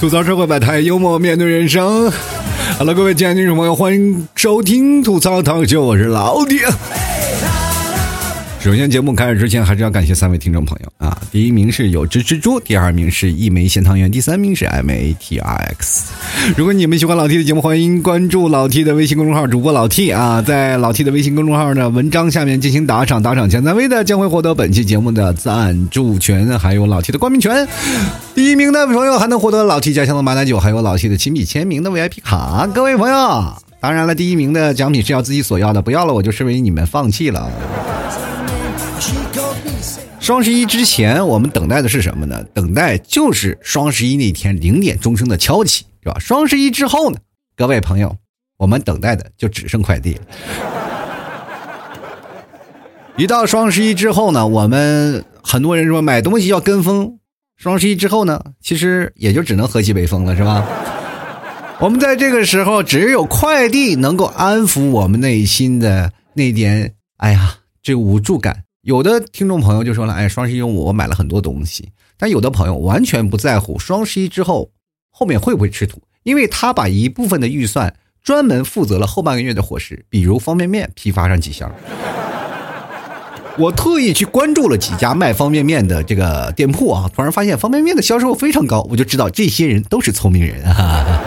吐槽社会百态，幽默面对人生。Hello，各位亲爱的听众朋友，欢迎收听吐槽堂秀，我是老铁。首先，节目开始之前，还是要感谢三位听众朋友啊！第一名是有只蜘蛛，第二名是一枚咸汤圆，第三名是 M A T R X。如果你们喜欢老 T 的节目，欢迎关注老 T 的微信公众号主播老 T 啊，在老 T 的微信公众号的文章下面进行打赏，打赏前三位的将会获得本期节目的赞助权，还有老 T 的冠名权。第一名的朋友还能获得老 T 家乡的马奶酒，还有老 T 的亲笔签名的 VIP 卡。各位朋友，当然了，第一名的奖品是要自己索要的，不要了我就视为你们放弃了。双十一之前，我们等待的是什么呢？等待就是双十一那天零点钟声的敲起，是吧？双十一之后呢，各位朋友，我们等待的就只剩快递了。一到双十一之后呢，我们很多人说买东西要跟风，双十一之后呢，其实也就只能喝西北风了，是吧？我们在这个时候，只有快递能够安抚我们内心的那点，哎呀，这无助感。有的听众朋友就说了：“哎，双十一我买了很多东西。”但有的朋友完全不在乎双十一之后后面会不会吃土，因为他把一部分的预算专门负责了后半个月的伙食，比如方便面批发上几箱。我特意去关注了几家卖方便面的这个店铺啊，突然发现方便面的销售非常高，我就知道这些人都是聪明人啊。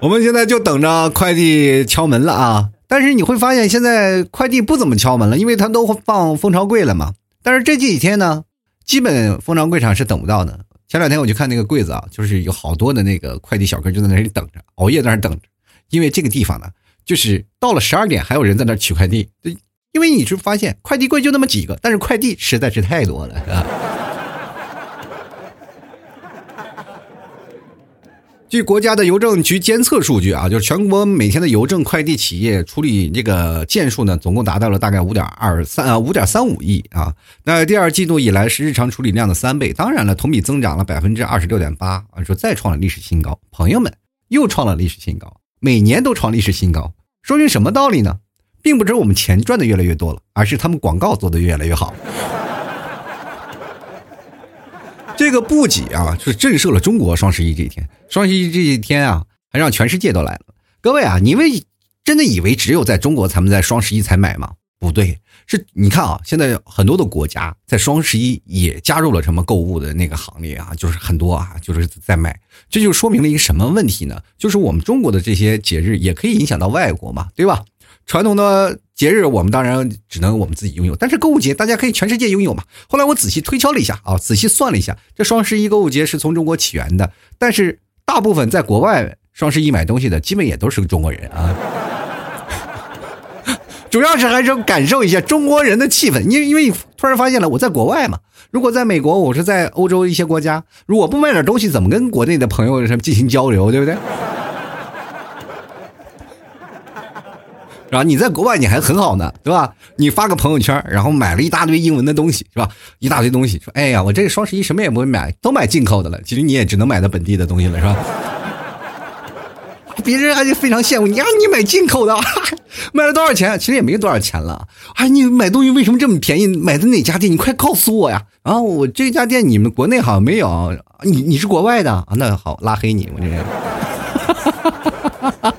我们现在就等着快递敲门了啊！但是你会发现，现在快递不怎么敲门了，因为他都放蜂巢柜了嘛。但是这几天呢，基本蜂巢柜上是等不到的。前两天我就看那个柜子啊，就是有好多的那个快递小哥就在那里等着，熬夜在那等着。因为这个地方呢，就是到了十二点还有人在那取快递。因为你是发现快递柜就那么几个，但是快递实在是太多了，是吧？据国家的邮政局监测数据啊，就是全国每天的邮政快递企业处理这个件数呢，总共达到了大概五点二三啊五点三五亿啊。那第二季度以来是日常处理量的三倍，当然了，同比增长了百分之二十六点八啊，说再创了历史新高。朋友们又创了历史新高，每年都创历史新高，说明什么道理呢？并不是我们钱赚的越来越多了，而是他们广告做的越来越好。这个不仅啊，是震慑了中国双十一这一天。双十一这一天啊，还让全世界都来了。各位啊，你们真的以为只有在中国才能在双十一才买吗？不对，是你看啊，现在很多的国家在双十一也加入了什么购物的那个行列啊，就是很多啊，就是在卖。这就说明了一个什么问题呢？就是我们中国的这些节日也可以影响到外国嘛，对吧？传统的节日我们当然只能我们自己拥有，但是购物节大家可以全世界拥有嘛。后来我仔细推敲了一下啊，仔细算了一下，这双十一购物节是从中国起源的，但是大部分在国外双十一买东西的基本也都是中国人啊。主要是还是感受一下中国人的气氛，因为因为突然发现了我在国外嘛，如果在美国，我是在欧洲一些国家，如果不买点东西，怎么跟国内的朋友什么进行交流，对不对？是吧？你在国外你还很好呢，对吧？你发个朋友圈，然后买了一大堆英文的东西，是吧？一大堆东西，说：“哎呀，我这个双十一什么也不会买，都买进口的了。”其实你也只能买到本地的东西了，是吧？别人还就非常羡慕你啊！你买进口的，买了多少钱？其实也没多少钱了。哎，你买东西为什么这么便宜？买的哪家店？你快告诉我呀！啊，我这家店你们国内好像没有，你你是国外的啊？那好，拉黑你，我这人。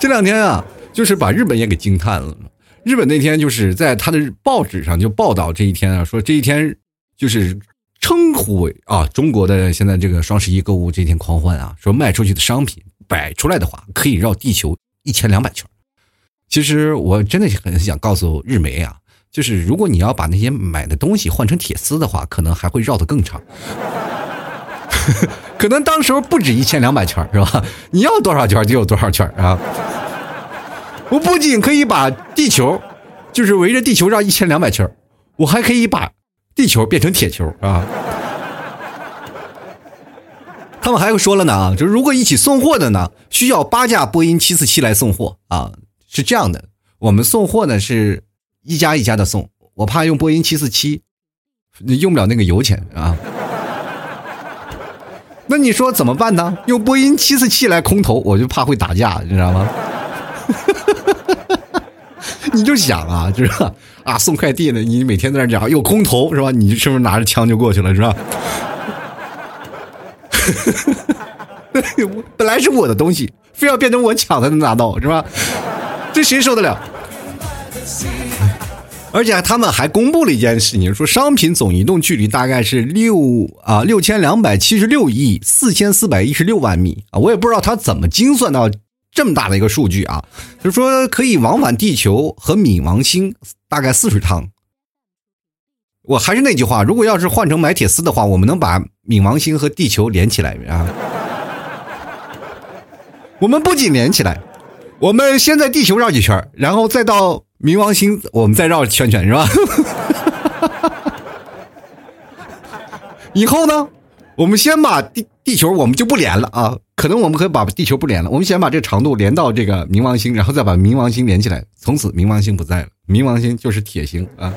这两天啊。就是把日本也给惊叹了。日本那天就是在他的报纸上就报道这一天啊，说这一天就是称呼为啊中国的现在这个双十一购物这天狂欢啊，说卖出去的商品摆出来的话可以绕地球一千两百圈。其实我真的很想告诉日媒啊，就是如果你要把那些买的东西换成铁丝的话，可能还会绕得更长。可能当时候不止一千两百圈是吧？你要多少圈就有多少圈啊。我不仅可以把地球，就是围着地球绕一千两百圈我还可以把地球变成铁球啊！他们还说了呢啊，就是如果一起送货的呢，需要八架波音七四七来送货啊，是这样的。我们送货呢是一家一家的送，我怕用波音七四七，用不了那个油钱啊。那你说怎么办呢？用波音七四七来空投，我就怕会打架，你知道吗？你就想啊，就是啊，送快递的，你每天在那讲有空投是吧？你是不是拿着枪就过去了是吧？本来是我的东西，非要变成我抢才能拿到是吧？这谁受得了？而且他们还公布了一件事情，说商品总移动距离大概是六啊六千两百七十六亿四千四百一十六万米啊，我也不知道他怎么精算到这么大的一个数据啊，就是说可以往返地球和冥王星大概四十趟。我还是那句话，如果要是换成买铁丝的话，我们能把冥王星和地球连起来啊。我们不仅连起来，我们先在地球绕几圈，然后再到冥王星，我们再绕圈圈，是吧？以后呢，我们先把地地球我们就不连了啊，可能我们可以把地球不连了，我们先把这个长度连到这个冥王星，然后再把冥王星连起来，从此冥王星不在了，冥王星就是铁星啊。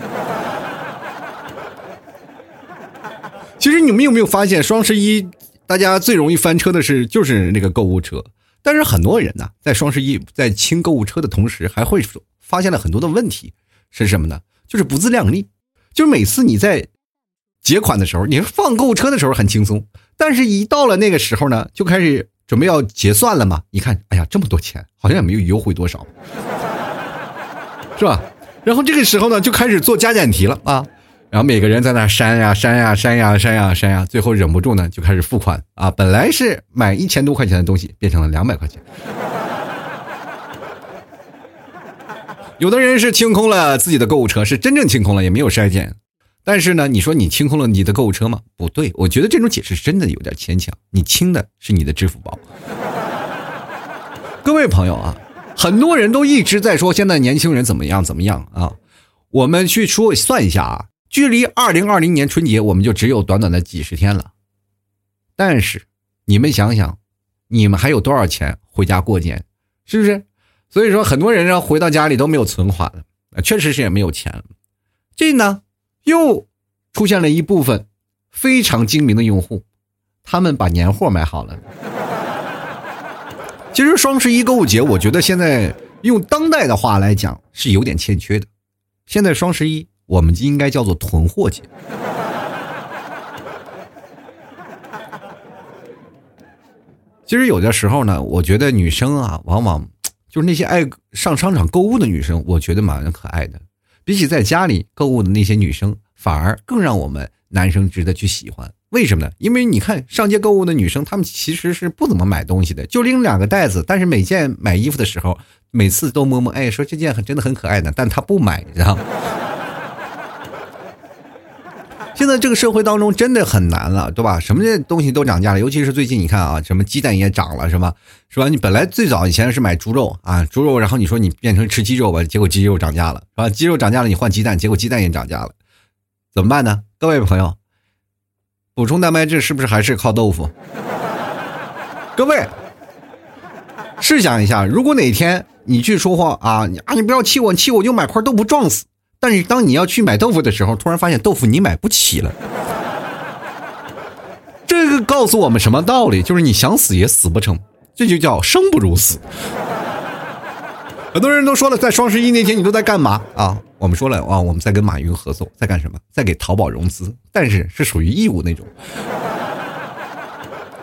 其实你们有没有发现，双十一大家最容易翻车的是就是那个购物车。但是很多人呢，在双十一在清购物车的同时，还会发现了很多的问题，是什么呢？就是不自量力。就是每次你在结款的时候，你放购物车的时候很轻松，但是一到了那个时候呢，就开始准备要结算了嘛。一看，哎呀，这么多钱，好像也没有优惠多少，是吧？然后这个时候呢，就开始做加减题了啊。然后每个人在那删呀删呀删呀删呀删呀，最后忍不住呢就开始付款啊！本来是买一千多块钱的东西，变成了两百块钱。有的人是清空了自己的购物车，是真正清空了，也没有筛检。但是呢，你说你清空了你的购物车吗？不对，我觉得这种解释真的有点牵强。你清的是你的支付宝。各位朋友啊，很多人都一直在说现在年轻人怎么样怎么样啊，我们去说算一下啊。距离二零二零年春节，我们就只有短短的几十天了。但是，你们想想，你们还有多少钱回家过年？是不是？所以说，很多人呢回到家里都没有存款了，确实是也没有钱了。这呢，又出现了一部分非常精明的用户，他们把年货买好了。其实双十一购物节，我觉得现在用当代的话来讲是有点欠缺的。现在双十一。我们应该叫做囤货节。其实有的时候呢，我觉得女生啊，往往就是那些爱上商场购物的女生，我觉得蛮可爱的。比起在家里购物的那些女生，反而更让我们男生值得去喜欢。为什么呢？因为你看上街购物的女生，她们其实是不怎么买东西的，就拎两个袋子。但是每件买衣服的时候，每次都摸摸，哎，说这件很真的很可爱的，但她不买，你知道吗。现在这个社会当中真的很难了，对吧？什么东西都涨价了，尤其是最近你看啊，什么鸡蛋也涨了，是吧？是吧？你本来最早以前是买猪肉啊，猪肉，然后你说你变成吃鸡肉吧，结果鸡肉涨价了，是吧？鸡肉涨价了，你换鸡蛋，结果鸡蛋也涨价了，怎么办呢？各位朋友，补充蛋白质是不是还是靠豆腐？各位，试想一下，如果哪天你去说话啊，你啊，你不要气我，气我就买块豆腐撞死。但是当你要去买豆腐的时候，突然发现豆腐你买不起了。这个告诉我们什么道理？就是你想死也死不成，这就叫生不如死。很多人都说了，在双十一那天你都在干嘛啊？我们说了啊，我们在跟马云合作，在干什么？在给淘宝融资，但是是属于义务那种。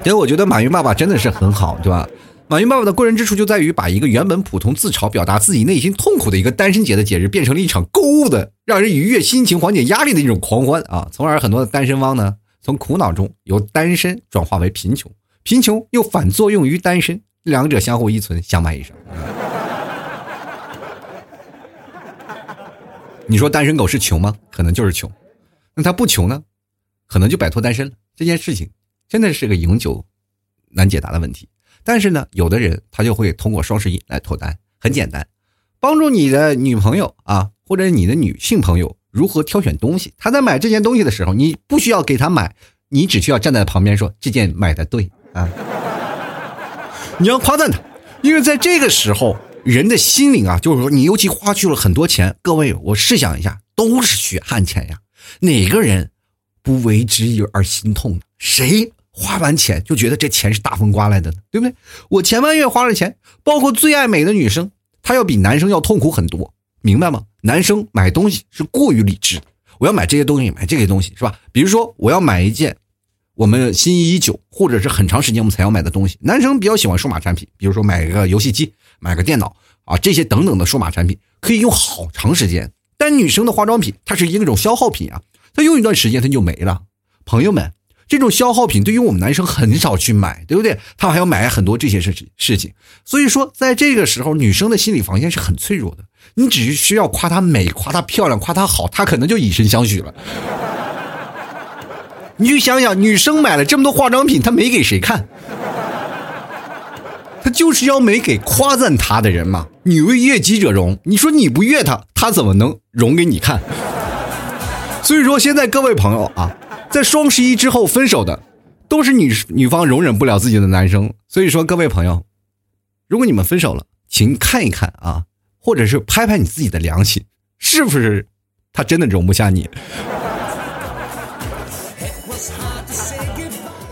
因为我觉得马云爸爸真的是很好，对吧？马云爸爸的过人之处就在于把一个原本普通自嘲、表达自己内心痛苦的一个单身节的节日，变成了一场购物的、让人愉悦心情、缓解压力的一种狂欢啊！从而很多的单身汪呢，从苦恼中由单身转化为贫穷，贫穷又反作用于单身，两者相互依存，相伴一生。你说单身狗是穷吗？可能就是穷。那他不穷呢？可能就摆脱单身了。这件事情真的是个永久难解答的问题。但是呢，有的人他就会通过双十一来脱单，很简单，帮助你的女朋友啊，或者你的女性朋友如何挑选东西。他在买这件东西的时候，你不需要给他买，你只需要站在旁边说这件买的对啊。你要夸赞他，因为在这个时候，人的心灵啊，就是说你尤其花去了很多钱。各位，我试想一下，都是血汗钱呀，哪个人不为之而心痛呢？谁？花完钱就觉得这钱是大风刮来的，对不对？我前半月花了钱，包括最爱美的女生，她要比男生要痛苦很多。明白吗？男生买东西是过于理智，我要买这些东西，买这些东西是吧？比如说我要买一件我们心仪已久或者是很长时间我们才要买的东西，男生比较喜欢数码产品，比如说买个游戏机、买个电脑啊，这些等等的数码产品可以用好长时间。但女生的化妆品，它是一种消耗品啊，它用一段时间它就没了。朋友们。这种消耗品对于我们男生很少去买，对不对？他还要买很多这些事情事情，所以说在这个时候，女生的心理防线是很脆弱的。你只是需要夸她美、夸她漂亮、夸她好，她可能就以身相许了。你就想想，女生买了这么多化妆品，她没给谁看？她就是要没给夸赞她的人嘛。女为悦己者容，你说你不悦她，她怎么能容给你看？所以说，现在各位朋友啊。在双十一之后分手的，都是女女方容忍不了自己的男生。所以说，各位朋友，如果你们分手了，请看一看啊，或者是拍拍你自己的良心，是不是他真的容不下你？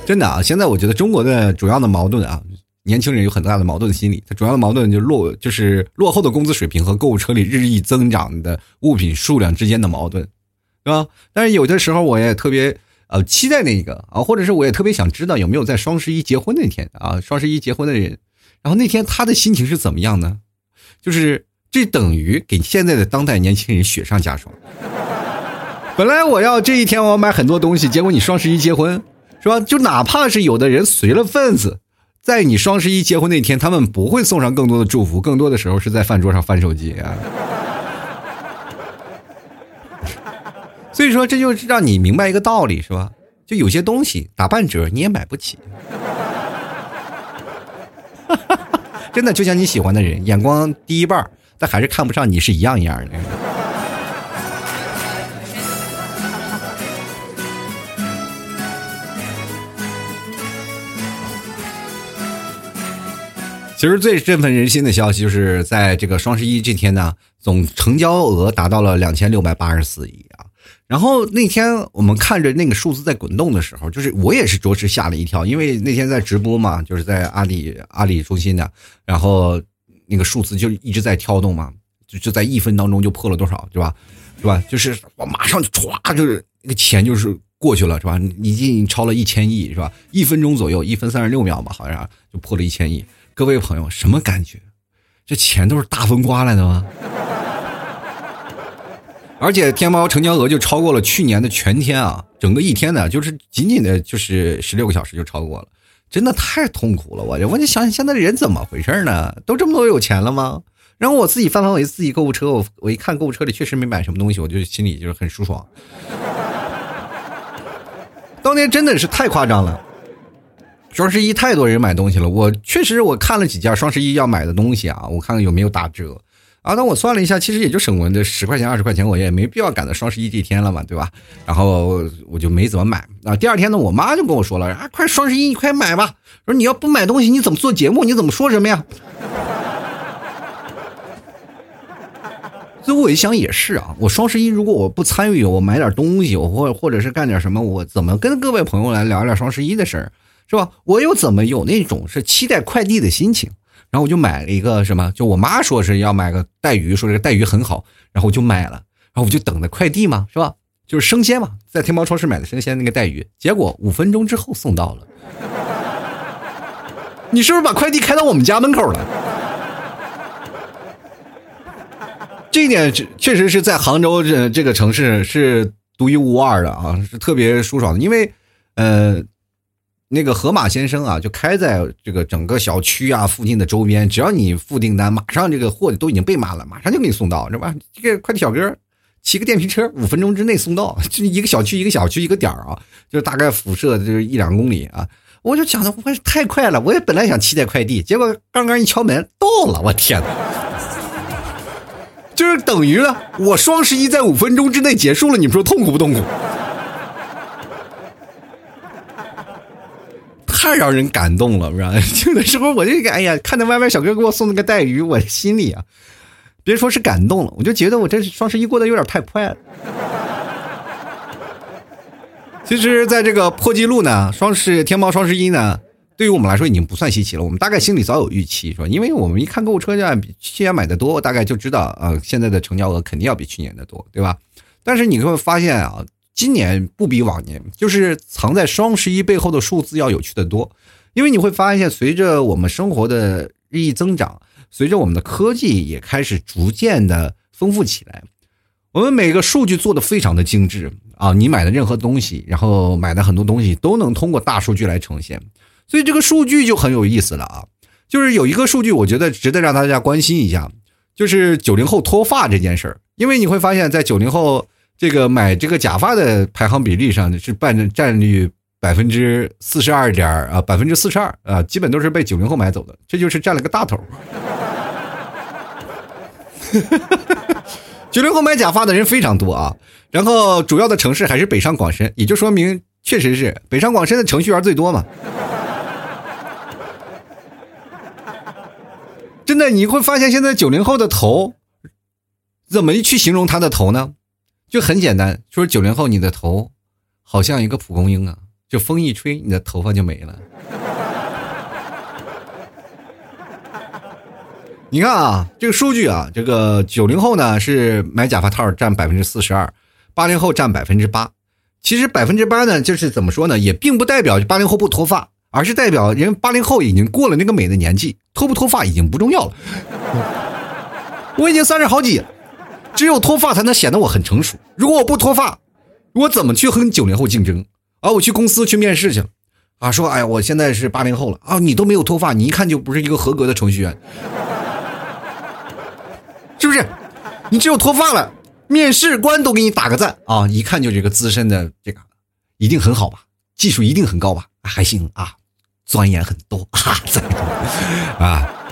真的啊！现在我觉得中国的主要的矛盾啊，年轻人有很大的矛盾心理。它主要的矛盾就落，就是落后的工资水平和购物车里日益增长的物品数量之间的矛盾。是吧？但是有的时候我也特别呃期待那个啊，或者是我也特别想知道有没有在双十一结婚那天啊，双十一结婚的人，然后那天他的心情是怎么样呢？就是这等于给现在的当代年轻人雪上加霜。本来我要这一天我要买很多东西，结果你双十一结婚，是吧？就哪怕是有的人随了份子，在你双十一结婚那天，他们不会送上更多的祝福，更多的时候是在饭桌上翻手机啊。所以说，这就是让你明白一个道理，是吧？就有些东西打半折你也买不起，真的就像你喜欢的人，眼光低一半，但还是看不上你是一样一样的。其实最振奋人心的消息，就是在这个双十一这天呢，总成交额达到了两千六百八十四亿。然后那天我们看着那个数字在滚动的时候，就是我也是着实吓了一跳，因为那天在直播嘛，就是在阿里阿里中心的，然后那个数字就一直在跳动嘛，就就在一分当中就破了多少，对吧？是吧？就是我马上就歘，就是那个钱就是过去了，是吧？已经超了一千亿，是吧？一分钟左右，一分三十六秒吧，好像就破了一千亿。各位朋友，什么感觉？这钱都是大风刮来的吗？而且天猫成交额就超过了去年的全天啊，整个一天呢，就是仅仅的就是十六个小时就超过了，真的太痛苦了。我我就想想现在的人怎么回事呢？都这么多有钱了吗？然后我自己翻翻我自己购物车，我我一看购物车里确实没买什么东西，我就心里就是很舒爽。当年真的是太夸张了，双十一太多人买东西了。我确实我看了几件双十一要买的东西啊，我看看有没有打折。啊，那我算了一下，其实也就省了这十块钱、二十块钱，我也没必要赶到双十一这天了嘛，对吧？然后我就没怎么买。啊，第二天呢，我妈就跟我说了：“啊，快双十一，你快买吧！说你要不买东西，你怎么做节目？你怎么说什么呀？” 所以我一想也是啊，我双十一如果我不参与，我买点东西，我或或者是干点什么，我怎么跟各位朋友来聊聊双十一的事儿，是吧？我又怎么有那种是期待快递的心情？然后我就买了一个什么，就我妈说是要买个带鱼，说这个带鱼很好，然后我就买了，然后我就等着快递嘛，是吧？就是生鲜嘛，在天猫超市买的生鲜那个带鱼，结果五分钟之后送到了。你是不是把快递开到我们家门口了？这一点确实是在杭州这这个城市是独一无二的啊，是特别舒爽的，因为呃。那个河马先生啊，就开在这个整个小区啊附近的周边，只要你付订单，马上这个货都已经备满了，马上就给你送到，是吧？这个快递小哥骑个电瓶车，五分钟之内送到，就一个小区一个小区一个点儿啊，就大概辐射就是一两公里啊。我就想的，我太快了，我也本来想期待快递，结果刚刚一敲门到了，我天哪！就是等于了，我双十一在五分钟之内结束了，你们说痛苦不痛苦？太让人感动了，是吧？有的时候我就哎呀，看到外卖小哥给我送那个带鱼，我心里啊，别说是感动了，我就觉得我这双十一过得有点太快了。其实，在这个破纪录呢，双十天猫双十一呢，对于我们来说已经不算稀奇了。我们大概心里早有预期，是吧？因为我们一看购物车价比去年买的多，大概就知道啊，现在的成交额肯定要比去年的多，对吧？但是你会发现啊，今年不比往年，就是藏在双十一背后的数字要有趣的多。因为你会发现，随着我们生活的日益增长，随着我们的科技也开始逐渐的丰富起来，我们每个数据做的非常的精致啊！你买的任何东西，然后买的很多东西都能通过大数据来呈现，所以这个数据就很有意思了啊！就是有一个数据，我觉得值得让大家关心一下，就是九零后脱发这件事儿。因为你会发现在九零后这个买这个假发的排行比例上是占占率。百分之四十二点啊，百分之四十二啊，基本都是被九零后买走的，这就是占了个大头。九零后买假发的人非常多啊，然后主要的城市还是北上广深，也就说明确实是北上广深的程序员最多嘛。真的，你会发现现在九零后的头，怎么去形容他的头呢？就很简单，说九零后你的头好像一个蒲公英啊。就风一吹，你的头发就没了。你看啊，这个数据啊，这个九零后呢是买假发套占百分之四十二，八零后占百分之八。其实百分之八呢，就是怎么说呢，也并不代表八零后不脱发，而是代表人八零后已经过了那个美的年纪，脱不脱发已经不重要了。我已经三十好几了，只有脱发才能显得我很成熟。如果我不脱发，我怎么去和九零后竞争？啊，我去公司去面试去，啊，说，哎呀，我现在是八零后了。啊，你都没有脱发，你一看就不是一个合格的程序员，是不是？你只有脱发了，面试官都给你打个赞。啊，一看就是一个资深的，这个一定很好吧，技术一定很高吧，还行啊，钻研很多。啊，啊，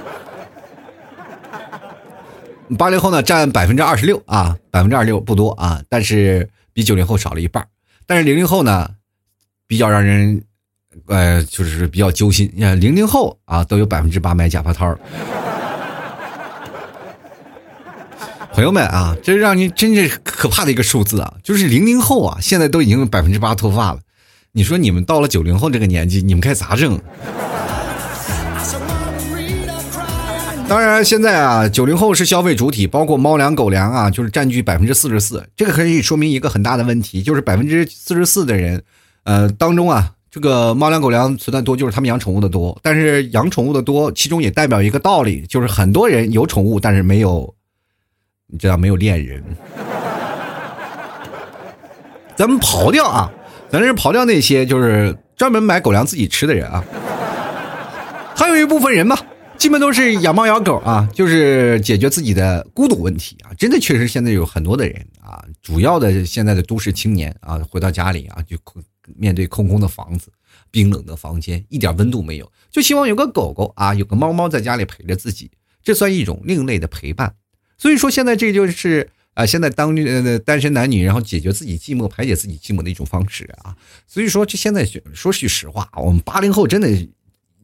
八零后呢占百分之二十六啊，百分之二十六不多啊，但是比九零后少了一半，但是零零后呢？比较让人，呃，就是比较揪心。你看，零零后啊，都有百分之八买假发套。朋友们啊，这让你真是可怕的一个数字啊！就是零零后啊，现在都已经百分之八脱发了。你说你们到了九零后这个年纪，你们该咋整？当然，现在啊，九零后是消费主体，包括猫粮、狗粮啊，就是占据百分之四十四。这个可以说明一个很大的问题，就是百分之四十四的人。呃，当中啊，这个猫粮狗粮存在多，就是他们养宠物的多。但是养宠物的多，其中也代表一个道理，就是很多人有宠物，但是没有，你知道没有恋人。咱们刨掉啊，咱是刨掉那些就是专门买狗粮自己吃的人啊，还有一部分人嘛，基本都是养猫养狗啊，就是解决自己的孤独问题啊。真的确实现在有很多的人啊，主要的现在的都市青年啊，回到家里啊就空。面对空空的房子、冰冷的房间，一点温度没有，就希望有个狗狗啊，有个猫猫在家里陪着自己，这算一种另类的陪伴。所以说，现在这就是啊，现在当呃单身男女，然后解决自己寂寞、排解自己寂寞的一种方式啊。所以说，这现在说句实话，我们八零后真的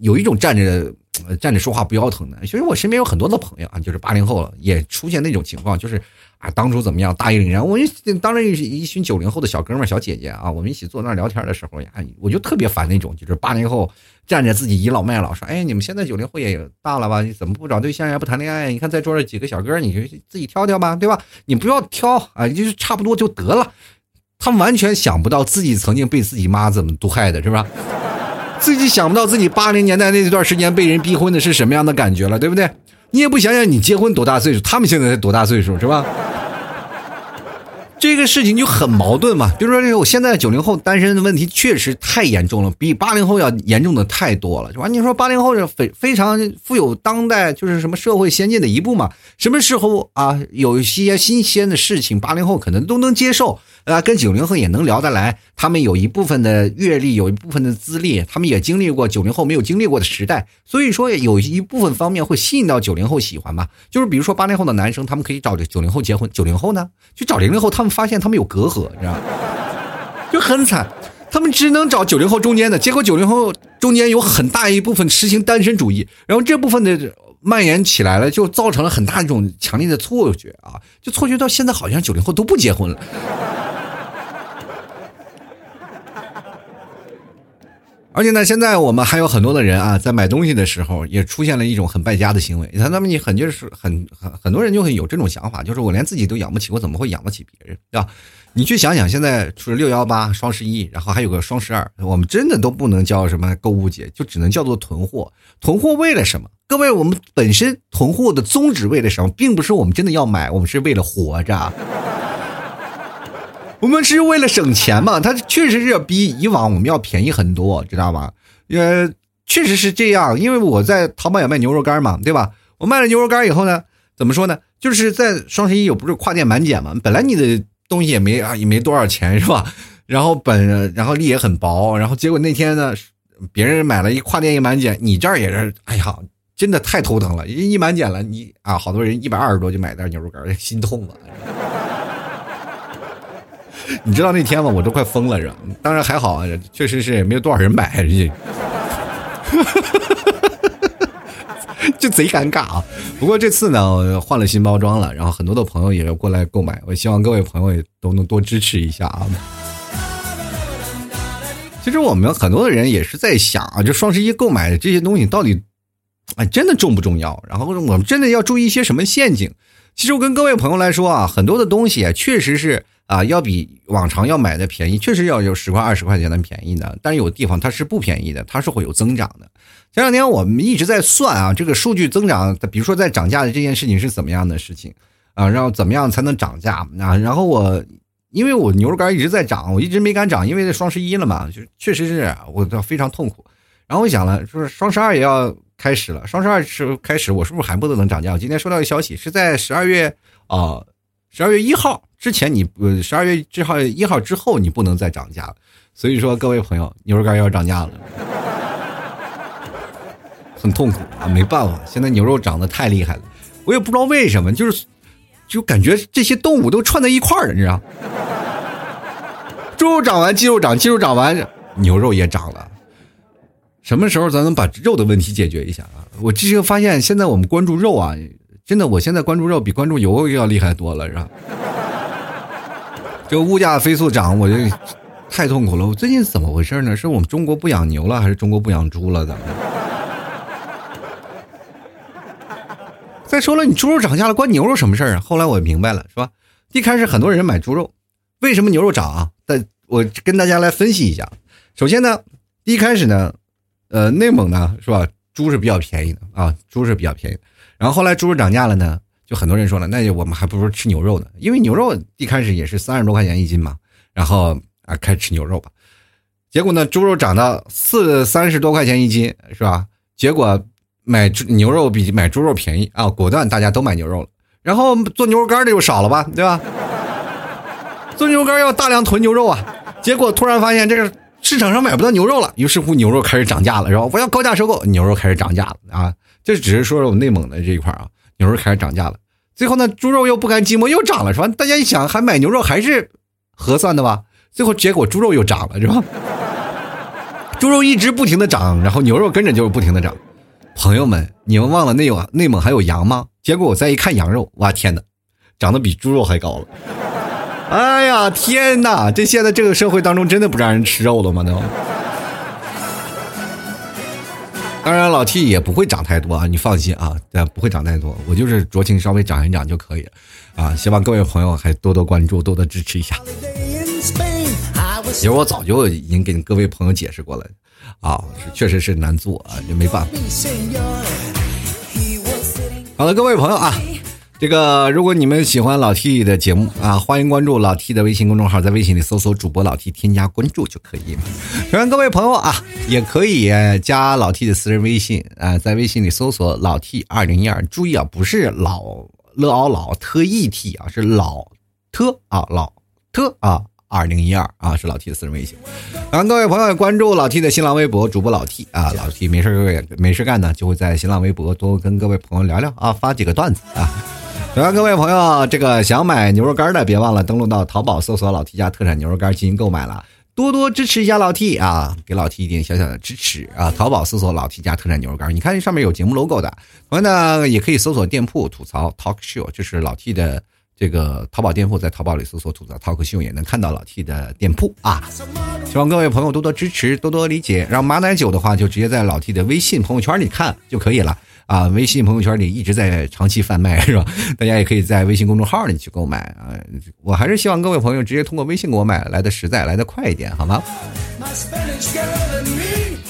有一种站着站着说话不腰疼的。其实我身边有很多的朋友啊，就是八零后了，也出现那种情况，就是。啊，当初怎么样？大义凛然。我一当着一一群九零后的小哥们、小姐姐啊，我们一起坐那聊天的时候呀，我就特别烦那种，就是八零后站着自己倚老卖老，说：“哎，你们现在九零后也大了吧？你怎么不找对象呀？不谈恋爱？你看在桌上几个小哥，你就自己挑挑吧，对吧？你不要挑啊，就是差不多就得了。”他们完全想不到自己曾经被自己妈怎么毒害的，是吧？自己想不到自己八零年代那段时间被人逼婚的是什么样的感觉了，对不对？你也不想想你结婚多大岁数，他们现在才多大岁数，是吧？这个事情就很矛盾嘛。比如说，我现在九零后单身的问题确实太严重了，比八零后要严重的太多了，是吧？你说八零后是非非常富有当代，就是什么社会先进的一步嘛？什么时候啊，有一些新鲜的事情，八零后可能都能接受。啊，跟九零后也能聊得来，他们有一部分的阅历，有一部分的资历，他们也经历过九零后没有经历过的时代，所以说有一部分方面会吸引到九零后喜欢吧。就是比如说八零后的男生，他们可以找九零后结婚，九零后呢去找零零后，他们发现他们有隔阂，你知道吗？就很惨，他们只能找九零后中间的，结果九零后中间有很大一部分实行单身主义，然后这部分的。蔓延起来了，就造成了很大一种强烈的错觉啊！就错觉到现在，好像九零后都不结婚了。而且呢，现在我们还有很多的人啊，在买东西的时候也出现了一种很败家的行为。你看，他们你很就是很很很多人就会有这种想法，就是我连自己都养不起，我怎么会养得起别人，对吧？你去想想，现在是六幺八、双十一，然后还有个双十二，我们真的都不能叫什么购物节，就只能叫做囤货。囤货为了什么？各位，我们本身囤货的宗旨为了什么？并不是我们真的要买，我们是为了活着。我们是为了省钱嘛？它确实是要比以往我们要便宜很多，知道吧？呃，确实是这样，因为我在淘宝也卖牛肉干嘛，对吧？我卖了牛肉干以后呢，怎么说呢？就是在双十一有不是跨店满减嘛？本来你的东西也没啊，也没多少钱，是吧？然后本然后利也很薄，然后结果那天呢，别人买了一跨店一满减，你这儿也是，哎呀，真的太头疼了！一满减了，你啊，好多人一百二十多就买袋牛肉干，心痛了。你知道那天吗？我都快疯了，是吧？当然还好啊，确实是没有多少人买，就贼尴尬啊。不过这次呢，换了新包装了，然后很多的朋友也要过来购买。我希望各位朋友也都能多支持一下啊。其实我们很多的人也是在想啊，就双十一购买这些东西到底，哎，真的重不重要？然后我们真的要注意一些什么陷阱？其实我跟各位朋友来说啊，很多的东西啊确实是。啊，要比往常要买的便宜，确实要有十块二十块钱的便宜的，但是有地方它是不便宜的，它是会有增长的。前两天我们一直在算啊，这个数据增长，比如说在涨价的这件事情是怎么样的事情啊，然后怎么样才能涨价啊？然后我因为我牛肉干一直在涨，我一直没敢涨，因为双十一了嘛，就确实是我非常痛苦。然后我想了，说双十二也要开始了，双十二是开始，我是不是还不能涨价？我今天收到一消息，是在十二月啊。十二月一号之前，你呃，十二月之号一号之后，你不能再涨价了。所以说，各位朋友，牛肉干要涨价了，很痛苦啊，没办法，现在牛肉涨得太厉害了，我也不知道为什么，就是就感觉这些动物都串在一块儿了，你知道？猪肉涨完，鸡肉涨，鸡肉涨完，牛肉也涨了。什么时候咱能把肉的问题解决一下啊？我这就发现，现在我们关注肉啊。真的，我现在关注肉比关注油要厉害多了，是吧？这物价飞速涨，我就太痛苦了。我最近怎么回事呢？是我们中国不养牛了，还是中国不养猪了？怎么的？再说了，你猪肉涨价了，关牛肉什么事儿啊？后来我明白了，是吧？一开始很多人买猪肉，为什么牛肉涨啊？但我跟大家来分析一下。首先呢，一开始呢，呃，内蒙呢，是吧？猪是比较便宜的啊，猪是比较便宜。然后后来猪肉涨价了呢，就很多人说了，那就我们还不如吃牛肉呢，因为牛肉一开始也是三十多块钱一斤嘛。然后啊，开始吃牛肉吧。结果呢，猪肉涨到四三十多块钱一斤，是吧？结果买牛肉比买猪肉便宜啊，果断大家都买牛肉了。然后做牛肉干的又少了吧，对吧？做牛肉干要大量囤牛肉啊。结果突然发现这个市场上买不到牛肉了，于是乎牛肉开始涨价了，是吧？我要高价收购，牛肉开始涨价了啊。这只是说说我们内蒙的这一块啊，牛肉开始涨价了。最后呢，猪肉又不甘寂寞，又涨了，是吧？大家一想，还买牛肉还是合算的吧？最后结果猪肉又涨了，是吧？猪肉一直不停的涨，然后牛肉跟着就是不停的涨。朋友们，你们忘了内有内蒙还有羊吗？结果我再一看羊肉，哇天哪，涨得比猪肉还高了！哎呀天哪，这现在这个社会当中真的不让人吃肉了吗？都。当然，老 T 也不会涨太多啊，你放心啊，不会涨太多，我就是酌情稍微涨一涨就可以，啊，希望各位朋友还多多关注，多多支持一下。其实我早就已经给各位朋友解释过了，啊，确实是难做啊，也没办法。好了，各位朋友啊。这个，如果你们喜欢老 T 的节目啊，欢迎关注老 T 的微信公众号，在微信里搜索主播老 T，添加关注就可以。了然后，各位朋友啊，也可以加老 T 的私人微信啊，在微信里搜索老 T 二零一二，注意啊，不是老乐奥老特 E T 啊，是老特啊老特啊二零一二啊，是老 T 的私人微信。然后各位朋友关注老 T 的新浪微博，主播老 T 啊，老 T 没事没事干呢，就会在新浪微博多跟各位朋友聊聊啊，发几个段子啊。同样，各位朋友，这个想买牛肉干的，别忘了登录到淘宝搜索“老 T 家特产牛肉干”进行购买了，多多支持一下老 T 啊，给老 T 一点小小的支持啊！淘宝搜索“老 T 家特产牛肉干”，你看上面有节目 logo 的。同样呢，也可以搜索店铺吐槽 Talk Show，就是老 T 的这个淘宝店铺，在淘宝里搜索“吐槽 talk Show ”也能看到老 T 的店铺啊。希望各位朋友多多支持，多多理解。然后马奶酒的话，就直接在老 T 的微信朋友圈里看就可以了啊。微信朋友圈里一直在长期贩卖，是吧？大家也可以在微信公众号里去购买啊。我还是希望各位朋友直接通过微信给我买来的实在，来的快一点，好吗？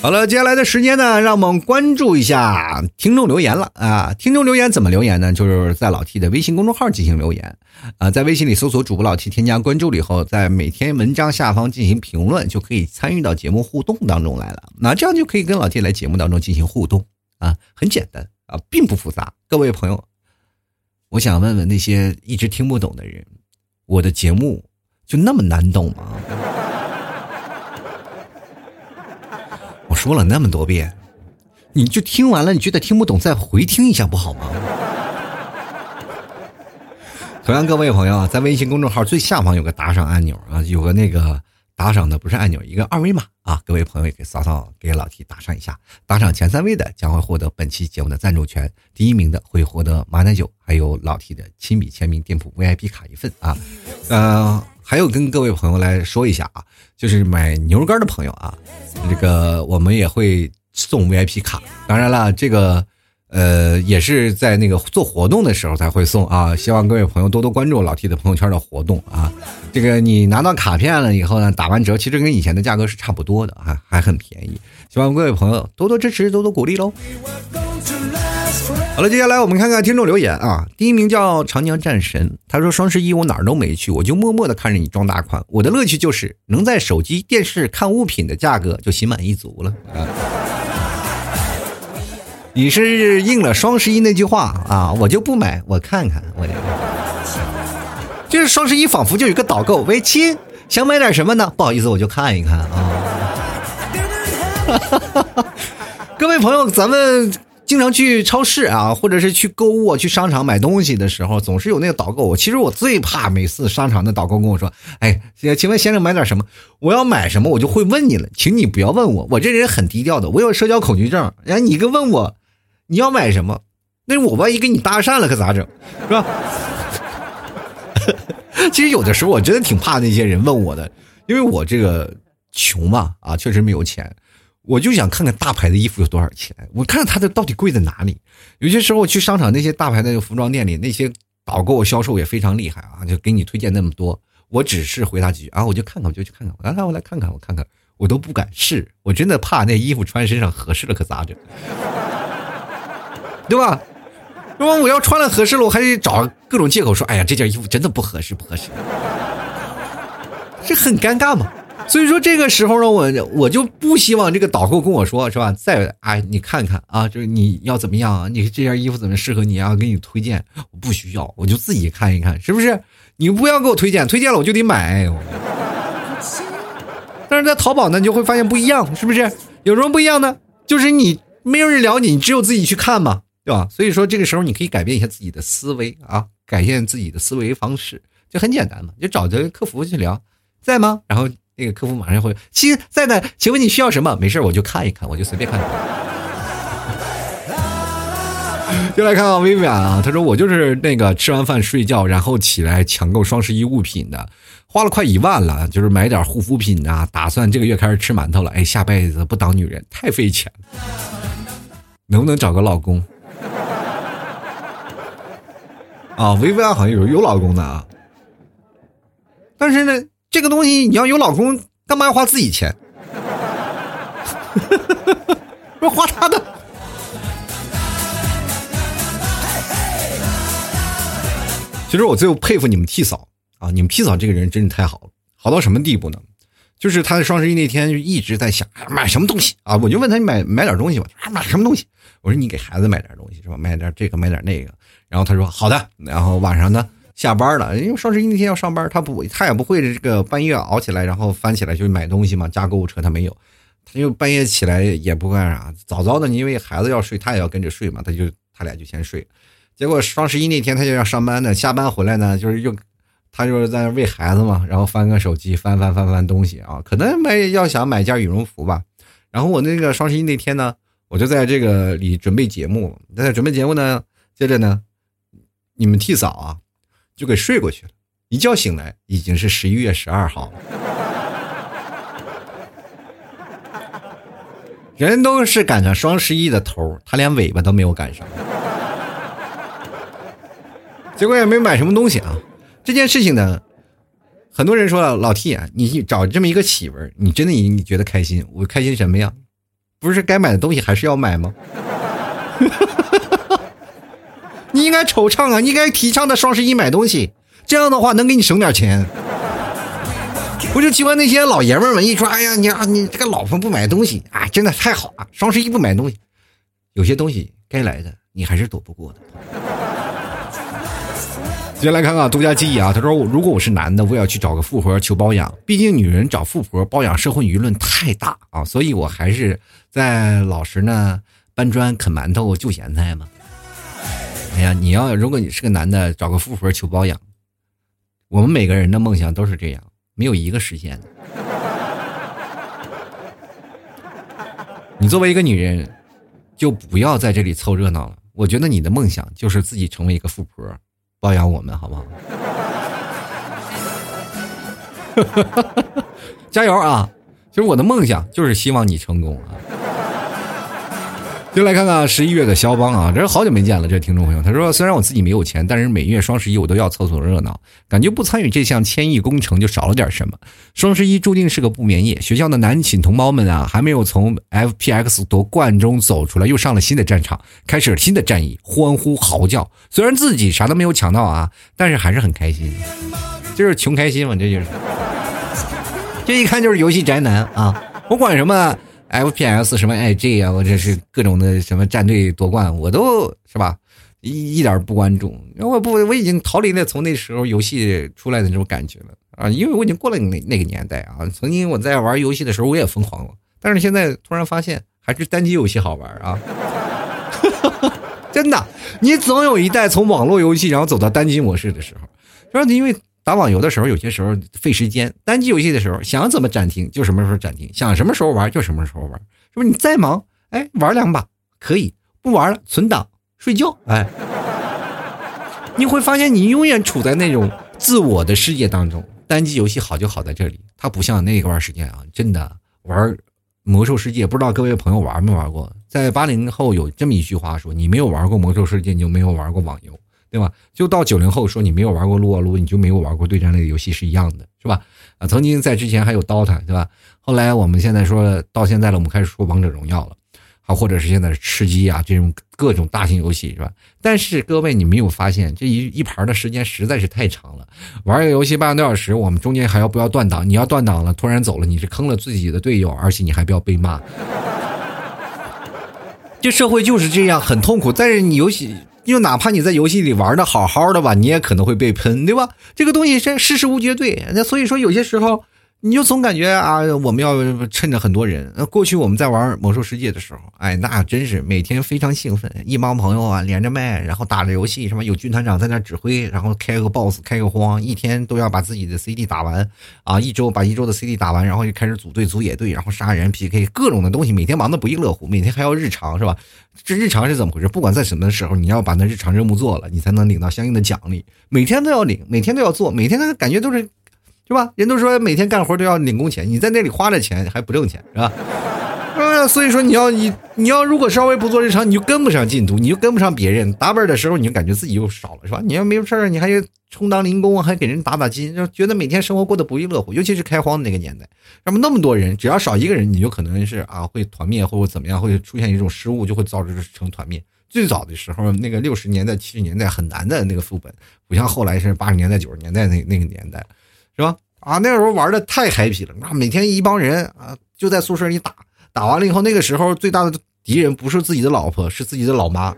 好了，接下来的时间呢，让我们关注一下听众留言了啊！听众留言怎么留言呢？就是在老 T 的微信公众号进行留言啊，在微信里搜索主播老 T，添加关注了以后，在每天文章下方进行评论，就可以参与到节目互动当中来了。那这样就可以跟老 T 来节目当中进行互动啊，很简单啊，并不复杂。各位朋友，我想问问那些一直听不懂的人，我的节目就那么难懂吗？我说了那么多遍，你就听完了，你觉得听不懂，再回听一下不好吗？同样，各位朋友，在微信公众号最下方有个打赏按钮啊，有个那个打赏的不是按钮，一个二维码啊，各位朋友也可以扫扫给老 T 打赏一下。打赏前三位的将会获得本期节目的赞助权，第一名的会获得马奶酒还有老 T 的亲笔签名店铺 VIP 卡一份啊。呃，还有跟各位朋友来说一下啊，就是买牛肉干的朋友啊，这个我们也会送 VIP 卡。当然了，这个。呃，也是在那个做活动的时候才会送啊，希望各位朋友多多关注老 T 的朋友圈的活动啊。这个你拿到卡片了以后呢，打完折，其实跟以前的价格是差不多的，啊还很便宜。希望各位朋友多多支持，多多鼓励喽。好了，接下来我们看看听众留言啊。第一名叫长江战神，他说双十一我哪儿都没去，我就默默的看着你装大款，我的乐趣就是能在手机、电视看物品的价格就心满意足了啊。你是应了双十一那句话啊，我就不买，我看看，我就是双十一仿佛就有个导购，喂亲，想买点什么呢？不好意思，我就看一看啊。各位朋友，咱们经常去超市啊，或者是去购物、去商场买东西的时候，总是有那个导购。其实我最怕每次商场的导购跟我说：“哎，请问先生买点什么？我要买什么，我就会问你了，请你不要问我，我这人很低调的，我有社交恐惧症。哎，你一个问我。”你要买什么？那我万一跟你搭讪了可咋整？是吧？其实有的时候我真的挺怕那些人问我的，因为我这个穷嘛，啊，确实没有钱，我就想看看大牌的衣服有多少钱，我看看它的到底贵在哪里。有些时候我去商场那些大牌的服装店里，那些导购销售也非常厉害啊，就给你推荐那么多，我只是回答几句啊，我就看看，我就去看看，来，我来看看，我看看，我都不敢试，我真的怕那衣服穿身上合适了可咋整？对吧？如果我要穿了合适了，我还得找各种借口说：“哎呀，这件衣服真的不合适，不合适。”这很尴尬嘛。所以说这个时候呢，我我就不希望这个导购跟我说，是吧？再哎，你看看啊，就是你要怎么样啊？你这件衣服怎么适合你啊？给你推荐，我不需要，我就自己看一看，是不是？你不要给我推荐，推荐了我就得买。但是在淘宝呢，你就会发现不一样，是不是？有什么不一样呢？就是你没有人聊你，你只有自己去看嘛。对吧？所以说这个时候你可以改变一下自己的思维啊，改变自己的思维方式，就很简单嘛，就找着客服去聊，在吗？然后那个客服马上会，亲在的，请问你需要什么？没事，我就看一看，我就随便看。就来看看薇薇安啊，他说我就是那个吃完饭睡觉，然后起来抢购双十一物品的，花了快一万了，就是买点护肤品啊，打算这个月开始吃馒头了，哎，下辈子不当女人太费钱了，能不能找个老公？啊，薇薇安好像有有老公的啊，但是呢，这个东西你要有老公，干嘛要花自己钱？不花他的。其实我最后佩服你们 T 嫂啊，你们 T 嫂这个人真是太好了，好到什么地步呢？就是他在双十一那天就一直在想买什么东西啊，我就问他你买买点东西吧，买什么东西？我说你给孩子买点东西是吧？买点这个买点那个。然后他说好的，然后晚上呢下班了，因为双十一那天要上班，他不他也不会这个半夜熬起来，然后翻起来就买东西嘛，加购物车他没有，他就半夜起来也不干啥，早早的因为孩子要睡，他也要跟着睡嘛，他就他俩就先睡，结果双十一那天他就要上班呢，下班回来呢就是又他就是在那喂孩子嘛，然后翻个手机翻翻翻翻东西啊，可能买要想买件羽绒服吧，然后我那个双十一那天呢，我就在这个里准备节目，在准备节目呢，接着呢。你们替嫂啊，就给睡过去了。一觉醒来，已经是十一月十二号了。人都是赶上双十一的头，他连尾巴都没有赶上，结果也没买什么东西啊。这件事情呢，很多人说了，老 T 啊，你找这么一个媳妇儿，你真的你觉得开心？我开心什么呀？不是该买的东西还是要买吗？你应该惆怅啊！你应该提倡的双十一买东西，这样的话能给你省点钱。我就喜欢那些老爷们儿们一说：“哎呀，你啊，你这个老婆不买东西啊，真的太好了！双十一不买东西，有些东西该来的你还是躲不过的。”接下来看看独家记忆啊，他说：“如果我是男的，我也要去找个富婆求包养，毕竟女人找富婆包养，社会舆论太大啊，所以我还是在老实呢，搬砖啃馒头就咸菜嘛。”哎呀，你要如果你是个男的，找个富婆求包养，我们每个人的梦想都是这样。没有一个实现的。你作为一个女人，就不要在这里凑热闹了。我觉得你的梦想就是自己成为一个富婆，包养我们，好不好？加油啊！其实我的梦想就是希望你成功啊。就来看看十一月的肖邦啊，这是好久没见了，这听众朋友。他说：“虽然我自己没有钱，但是每月双十一我都要凑凑热闹，感觉不参与这项千亿工程就少了点什么。双十一注定是个不眠夜，学校的男寝同胞们啊，还没有从 FPX 夺冠中走出来，又上了新的战场，开始了新的战役，欢呼嚎叫。虽然自己啥都没有抢到啊，但是还是很开心，就是穷开心嘛，这就是。这一看就是游戏宅男啊，我管什么。” FPS 什么 IG 啊，或者是各种的什么战队夺冠，我都是吧，一一点不关注。我不，我已经逃离了从那时候游戏出来的那种感觉了啊，因为我已经过了那那个年代啊。曾经我在玩游戏的时候，我也疯狂过，但是现在突然发现还是单机游戏好玩啊。真的，你总有一代从网络游戏然后走到单机模式的时候，说因为。打网游的时候，有些时候费时间；单机游戏的时候，想怎么暂停就什么时候暂停，想什么时候玩就什么时候玩，是不是？你再忙，哎，玩两把可以，不玩了存档睡觉，哎，你会发现你永远处在那种自我的世界当中。单机游戏好就好在这里，它不像那段时间啊，真的玩魔兽世界，不知道各位朋友玩没玩过？在八零后有这么一句话说：你没有玩过魔兽世界，你就没有玩过网游。对吧？就到九零后说你没有玩过撸啊撸，你就没有玩过对战类的游戏是一样的，是吧？啊，曾经在之前还有 DOTA，对吧？后来我们现在说到现在了，我们开始说王者荣耀了，好，或者是现在是吃鸡啊这种各种大型游戏，是吧？但是各位，你没有发现这一一盘的时间实在是太长了，玩一个游戏半个多小时，我们中间还要不要断档？你要断档了，突然走了，你是坑了自己的队友，而且你还不要被骂。这社会就是这样，很痛苦。但是你游戏。就哪怕你在游戏里玩的好好的吧，你也可能会被喷，对吧？这个东西是事事无绝对。那所以说，有些时候。你就总感觉啊，我们要趁着很多人。过去我们在玩魔兽世界的时候，哎，那真是每天非常兴奋，一帮朋友啊连着麦，然后打着游戏，什么有军团长在那指挥，然后开个 boss，开个荒，一天都要把自己的 CD 打完啊，一周把一周的 CD 打完，然后就开始组队组野队，然后杀人 PK 各种的东西，每天忙得不亦乐乎，每天还要日常是吧？这日常是怎么回事？不管在什么时候，你要把那日常任务做了，你才能领到相应的奖励，每天都要领，每天都要做，每天的感觉都是。是吧？人都说每天干活都要领工钱，你在那里花了钱还不挣钱，是吧？啊，所以说你要你你要如果稍微不做日常，你就跟不上进度，你就跟不上别人。打本的时候，你就感觉自己又少了，是吧？你要没事儿，你还充当零工，还给人打打金，就觉得每天生活过得不亦乐乎。尤其是开荒的那个年代，那么那么多人，只要少一个人，你就可能是啊会团灭或者怎么样，会出现一种失误，就会导致成团灭。最早的时候，那个六十年代、七十年代很难的那个副本，不像后来是八十年代、九十年代那那个年代，是吧？啊，那时候玩的太 happy 了，那每天一帮人啊就在宿舍里打，打完了以后，那个时候最大的敌人不是自己的老婆，是自己的老妈。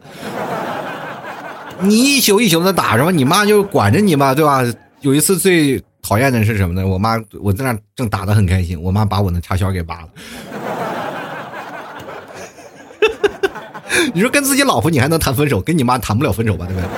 你一宿一宿的打，是吧？你妈就管着你嘛，对吧？有一次最讨厌的是什么呢？我妈我在那正打的很开心，我妈把我那插销给拔了。你说跟自己老婆你还能谈分手，跟你妈谈不了分手吧？对不对？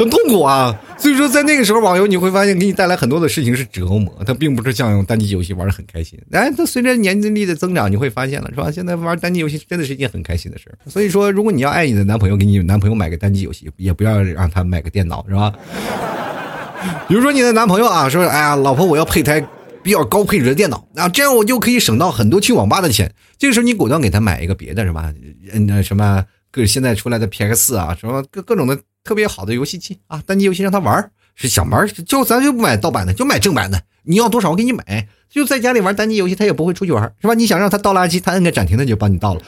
很痛苦啊。所以说，在那个时候网游你会发现给你带来很多的事情是折磨，它并不是像单机游戏玩的很开心。哎，它随着年龄力的增长，你会发现了是吧？现在玩单机游戏真的是一件很开心的事儿。所以说，如果你要爱你的男朋友，给你男朋友买个单机游戏，也不要让他买个电脑，是吧？比如说你的男朋友啊，说，哎呀，老婆，我要配台比较高配置的电脑啊，这样我就可以省到很多去网吧的钱。这个时候你果断给他买一个别的，是吧？嗯，什么各现在出来的 P X 四啊，什么各各种的特别好的游戏机啊，单机游戏让他玩。是想玩就咱就不买盗版的，就买正版的。你要多少我给你买。就在家里玩单机游戏，他也不会出去玩，是吧？你想让他倒垃圾，他摁个暂停，他就帮你倒了。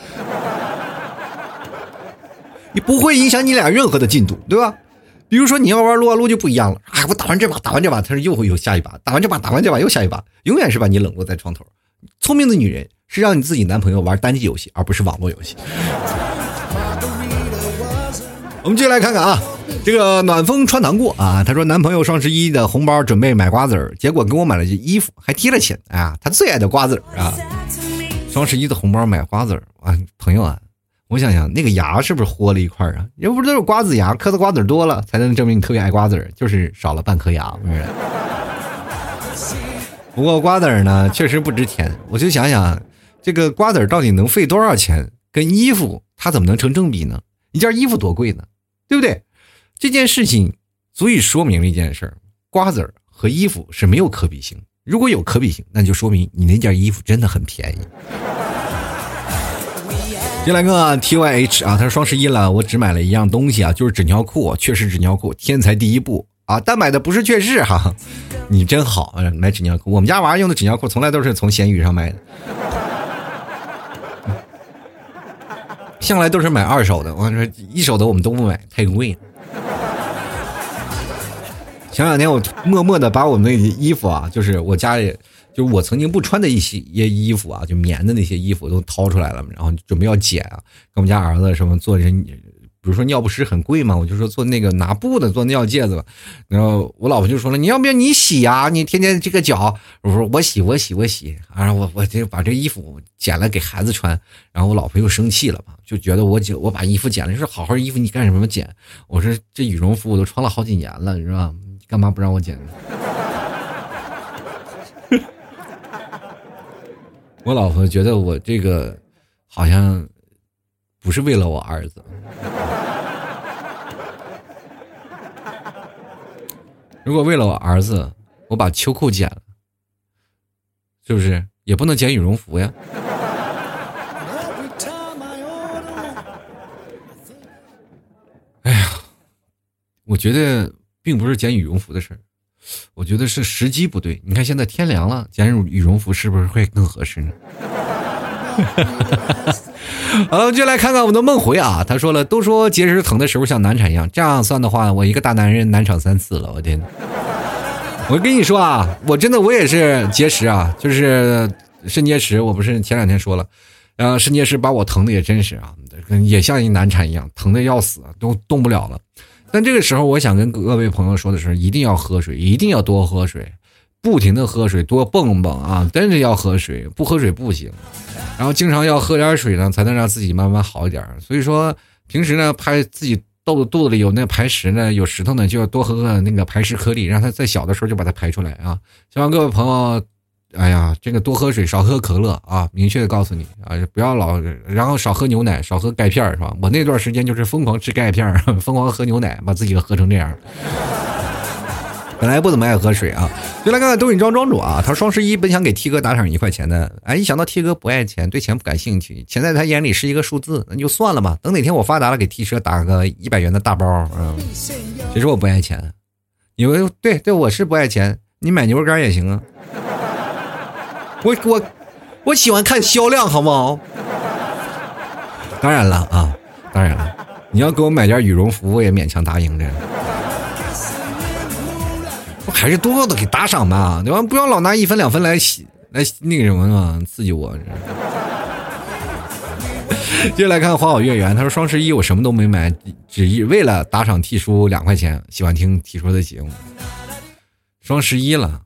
你不会影响你俩任何的进度，对吧？比如说你要玩撸啊撸就不一样了啊！我打完这把，打完这把，他说又会有下一把，打完这把，打完这把又下一把，永远是把你冷落在床头。聪明的女人是让你自己男朋友玩单机游戏，而不是网络游戏。我们继续来看看啊。这个暖风穿堂过啊，他说男朋友双十一的红包准备买瓜子儿，结果给我买了件衣服，还贴了钱。哎呀，他最爱的瓜子儿啊！双十一的红包买瓜子儿啊，朋友啊，我想想那个牙是不是豁了一块儿啊？要不都是瓜子牙，磕的瓜子多了才能证明你特别爱瓜子儿，就是少了半颗牙，不是？不过瓜子儿呢，确实不值钱。我就想想，这个瓜子儿到底能费多少钱？跟衣服它怎么能成正比呢？一件衣服多贵呢？对不对？这件事情足以说明了一件事儿：瓜子儿和衣服是没有可比性。如果有可比性，那就说明你那件衣服真的很便宜。进来个 T Y H 啊，他说双十一了，我只买了一样东西啊，就是纸尿裤，确实纸尿裤，天才第一步啊！但买的不是确实哈，你真好，买纸尿裤。我们家娃用的纸尿裤从来都是从闲鱼上买的，向来都是买二手的。我说一手的我们都不买，太贵。前两天我默默的把我们那衣服啊，就是我家里，就是我曾经不穿的一些衣服啊，就棉的那些衣服都掏出来了，然后准备要剪啊。给我们家儿子什么做人，比如说尿不湿很贵嘛，我就说做那个拿布的做尿介子吧。然后我老婆就说了，你要不要你洗呀？你天天这个脚，我说我洗我洗我洗啊，我我就把这衣服剪了给孩子穿。然后我老婆又生气了嘛，就觉得我剪我把衣服剪了，说好好衣服你干什么剪？我说这羽绒服我都穿了好几年了，是吧？干嘛不让我剪呢？我老婆觉得我这个好像不是为了我儿子。如果为了我儿子，我把秋裤剪了，是不是也不能剪羽绒服呀？哎呀，我觉得。并不是剪羽绒服的事儿，我觉得是时机不对。你看现在天凉了，剪羽绒服是不是会更合适呢？好，就来看看我们的梦回啊。他说了，都说节食疼的时候像难产一样，这样算的话，我一个大男人难产三次了。我天！我跟你说啊，我真的我也是节食啊，就是肾结石。我不是前两天说了，然后肾结石把我疼的也真是啊，也像一难产一样，疼的要死，都动不了了。但这个时候，我想跟各位朋友说的是，一定要喝水，一定要多喝水，不停的喝水，多蹦蹦啊！真是要喝水，不喝水不行。然后经常要喝点水呢，才能让自己慢慢好一点。所以说，平时呢，排自己肚肚子里有那排石呢，有石头呢，就要多喝喝那个排石颗粒，让它在小的时候就把它排出来啊！希望各位朋友。哎呀，这个多喝水，少喝可乐啊！明确的告诉你啊，不要老，然后少喝牛奶，少喝钙片是吧？我那段时间就是疯狂吃钙片，疯狂喝牛奶，把自己喝成这样。本来不怎么爱喝水啊，就来看看东影庄庄主啊，他双十一本想给 T 哥打赏一块钱的，哎，一想到 T 哥不爱钱，对钱不感兴趣，钱在他眼里是一个数字，那就算了吧。等哪天我发达了，给 T 哥打个一百元的大包啊。谁说我不爱钱，你们对对，我是不爱钱，你买牛肉干也行啊。我我我喜欢看销量，好不好？当然了啊，当然了，你要给我买件羽绒服，我也勉强答应着。还是多多的给打赏吧，对吧？不要老拿一分两分来洗来那个什么嘛，刺激我。接下来看花好月圆，他说双十一我什么都没买，只为了打赏 T 叔两块钱，喜欢听 T 叔的节目。双十一了，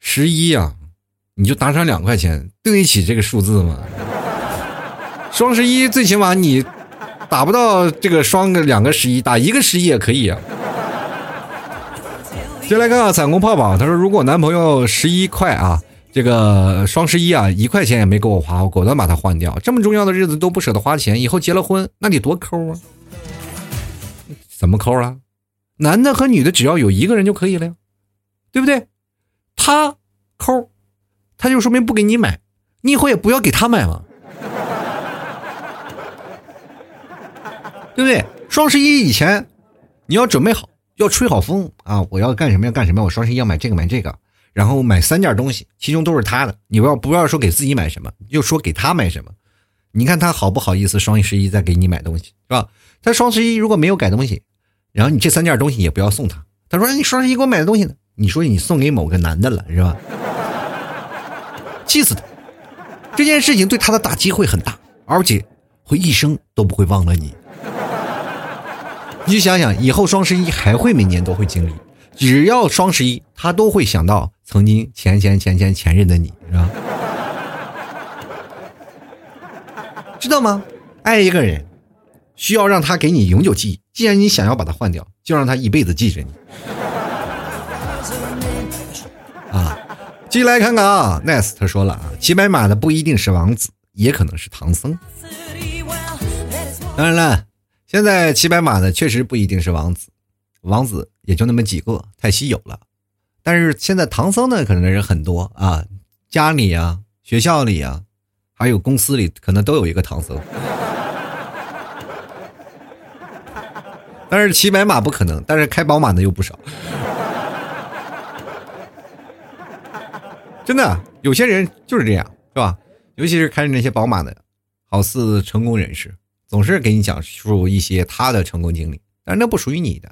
十一啊！你就打赏两块钱，对得起这个数字吗？双十一最起码你打不到这个双个两个十一，打一个十一也可以啊。先来看看彩虹泡泡，他说如果男朋友十一块啊，这个双十一啊一块钱也没给我花，我果断把它换掉。这么重要的日子都不舍得花钱，以后结了婚那得多抠啊！怎么抠啊？男的和女的只要有一个人就可以了呀，对不对？他抠，他就说明不给你买，你以后也不要给他买了，对不对？双十一以前你要准备好。要吹好风啊！我要干什么要干什么？我双十一要买这个买这个，然后买三件东西，其中都是他的。你不要不要说给自己买什么，就说给他买什么。你看他好不好意思双十一再给你买东西是吧？他双十一如果没有改东西，然后你这三件东西也不要送他。他说你双十一给我买的东西呢？你说你送给某个男的了是吧？气死他！这件事情对他的打击会很大，而且会一生都不会忘了你。你想想，以后双十一还会每年都会经历，只要双十一，他都会想到曾经前前前前前任的你，是吧？知道吗？爱一个人，需要让他给你永久记忆。既然你想要把他换掉，就让他一辈子记着你。啊，继续来看看啊，nice，他说了啊，骑白马的不一定是王子，也可能是唐僧。当然了。现在骑白马的确实不一定是王子，王子也就那么几个，太稀有了。但是现在唐僧呢，可能人很多啊，家里啊、学校里啊，还有公司里，可能都有一个唐僧。但是骑白马不可能，但是开宝马的又不少。真的，有些人就是这样，是吧？尤其是开着那些宝马的，好似成功人士。总是给你讲述一些他的成功经历，但是那不属于你的。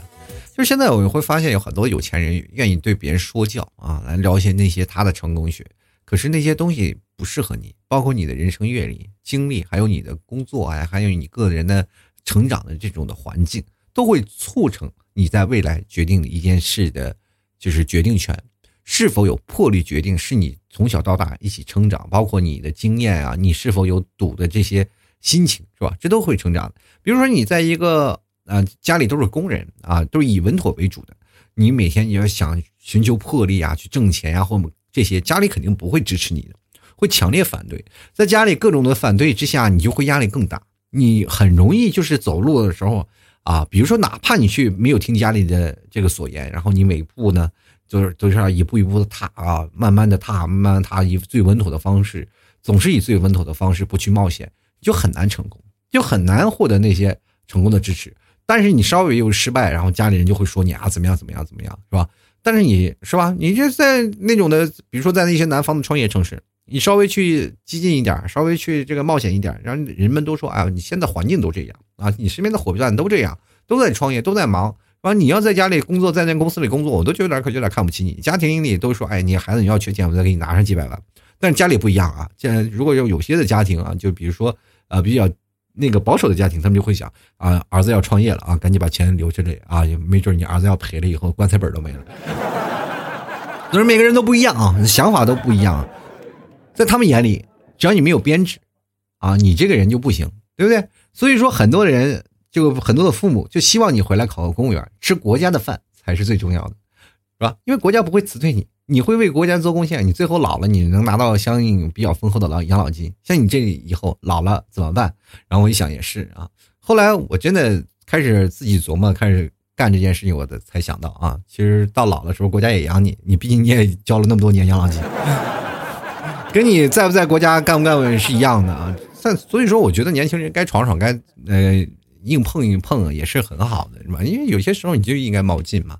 就是现在我们会发现有很多有钱人愿意对别人说教啊，来聊些那些他的成功学。可是那些东西不适合你，包括你的人生阅历、经历，还有你的工作啊，还有你个人的成长的这种的环境，都会促成你在未来决定一件事的，就是决定权是否有魄力决定，是你从小到大一起成长，包括你的经验啊，你是否有赌的这些。心情是吧？这都会成长的。比如说，你在一个啊家里都是工人啊，都是以稳妥为主的。你每天你要想寻求魄力啊，去挣钱呀，或这些，家里肯定不会支持你的，会强烈反对。在家里各种的反对之下，你就会压力更大。你很容易就是走路的时候啊，比如说哪怕你去没有听家里的这个所言，然后你每步呢，就是都是要一步一步的踏啊，慢慢的踏，慢慢踏，以最稳妥的方式，总是以最稳妥的方式不去冒险。就很难成功，就很难获得那些成功的支持。但是你稍微有失败，然后家里人就会说你啊怎么样怎么样怎么样，是吧？但是你是吧？你就在那种的，比如说在那些南方的创业城市，你稍微去激进一点，稍微去这个冒险一点，然后人们都说啊，你现在环境都这样啊，你身边的伙伴都这样，都在创业，都在忙。完你要在家里工作，在那公司里工作，我都觉得有点可有点看不起你。家庭里都说，哎，你孩子你要缺钱，我再给你拿上几百万。但是家里不一样啊，现在如果有有些的家庭啊，就比如说。啊，比较那个保守的家庭，他们就会想啊，儿子要创业了啊，赶紧把钱留这里啊，也没准你儿子要赔了以后，棺材本都没了。所以每个人都不一样啊，想法都不一样，在他们眼里，只要你没有编制啊，你这个人就不行，对不对？所以说，很多人就很多的父母就希望你回来考个公务员，吃国家的饭才是最重要的，是吧？因为国家不会辞退你。你会为国家做贡献，你最后老了，你能拿到相应比较丰厚的老养老金。像你这以后老了怎么办？然后我一想也是啊。后来我真的开始自己琢磨，开始干这件事情，我的才想到啊，其实到老的时候国家也养你，你毕竟你也交了那么多年养老金，跟你在不在国家干不干是一样的啊。但所以说，我觉得年轻人该闯闯，该呃硬碰硬碰也是很好的，是吧？因为有些时候你就应该冒进嘛。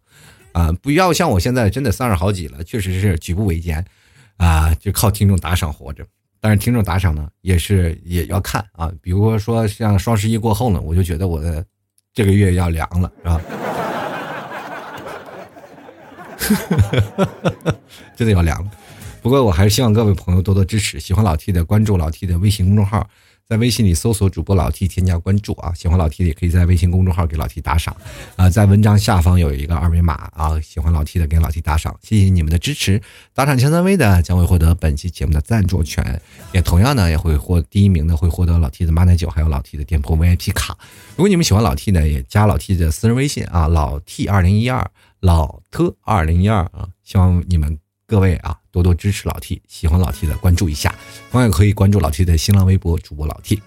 啊，不要像我现在真的三十好几了，确实是举步维艰，啊，就靠听众打赏活着。但是听众打赏呢，也是也要看啊。比如说像双十一过后呢，我就觉得我的这个月要凉了，是吧？真的要凉了。不过我还是希望各位朋友多多支持，喜欢老 T 的关注老 T 的微信公众号。在微信里搜索主播老 T，添加关注啊。喜欢老 T 的也可以在微信公众号给老 T 打赏啊，在文章下方有一个二维码啊，喜欢老 T 的给老 T 打赏，谢谢你们的支持。打赏前三位的将会获得本期节目的赞助权，也同样呢也会获第一名的会获得老 T 的马奶酒，还有老 T 的店铺 VIP 卡。如果你们喜欢老 T 呢，也加老 T 的私人微信啊，老 T 二零一二，老特二零一二啊，希望你们。各位啊，多多支持老 T，喜欢老 T 的关注一下，同样可以关注老 T 的新浪微博主播老 T。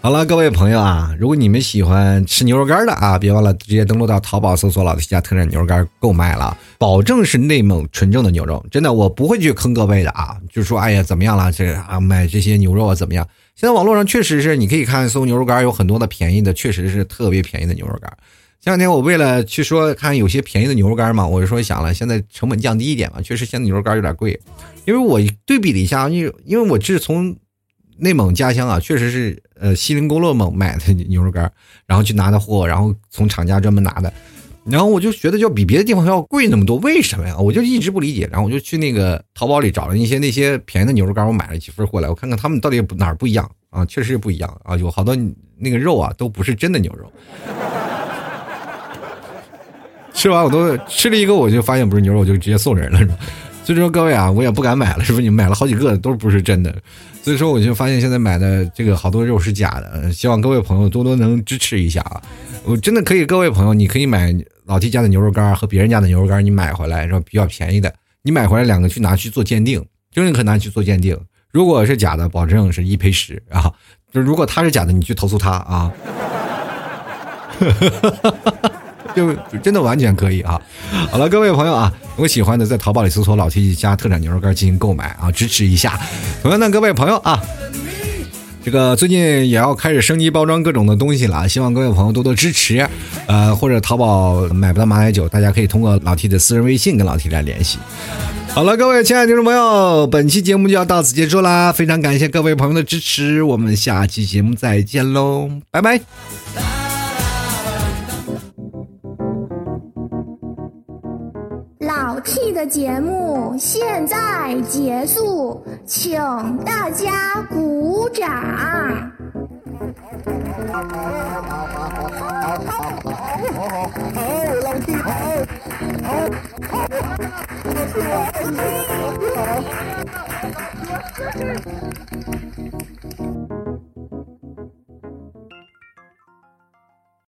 好了，各位朋友啊，如果你们喜欢吃牛肉干的啊，别忘了直接登录到淘宝搜索老 T 家特产牛肉干购买了，保证是内蒙纯正的牛肉，真的我不会去坑各位的啊，就说哎呀怎么样了这啊买这些牛肉啊怎么样？现在网络上确实是你可以看搜牛肉干有很多的便宜的，确实是特别便宜的牛肉干。前两天我为了去说看有些便宜的牛肉干嘛，我就说想了，现在成本降低一点嘛，确实现在牛肉干有点贵，因为我对比了一下，因为因为我是从内蒙家乡啊，确实是呃锡林郭勒盟买的牛肉干，然后去拿的货，然后从厂家专门拿的，然后我就觉得就比别的地方要贵那么多，为什么呀？我就一直不理解，然后我就去那个淘宝里找了一些那些便宜的牛肉干，我买了几份过来，我看看他们到底哪儿不一样啊？确实不一样啊，有好多那个肉啊都不是真的牛肉。吃完我都吃了一个，我就发现不是牛肉，我就直接送人了，是吧？所以说各位啊，我也不敢买了，是不是？你买了好几个都不是真的，所以说我就发现现在买的这个好多肉是假的。希望各位朋友多多能支持一下啊！我真的可以，各位朋友，你可以买老 T 家的牛肉干和别人家的牛肉干，你买回来然后比较便宜的，你买回来两个去拿去做鉴定，真的可拿去做鉴定。如果是假的，保证是一赔十啊！就如果他是假的，你去投诉他啊！哈哈哈哈哈就真的完全可以啊！好了，各位朋友啊，如果喜欢的，在淘宝里搜索“老 T 家特产牛肉干”进行购买啊，支持一下。同样的，各位朋友啊，这个最近也要开始升级包装各种的东西了，希望各位朋友多多支持。呃，或者淘宝买不到马奶酒，大家可以通过老 T 的私人微信跟老 T 来联系。好了，各位亲爱的听众朋友，本期节目就要到此结束啦，非常感谢各位朋友的支持，我们下期节目再见喽，拜拜。节目现在结束，请大家鼓掌。好，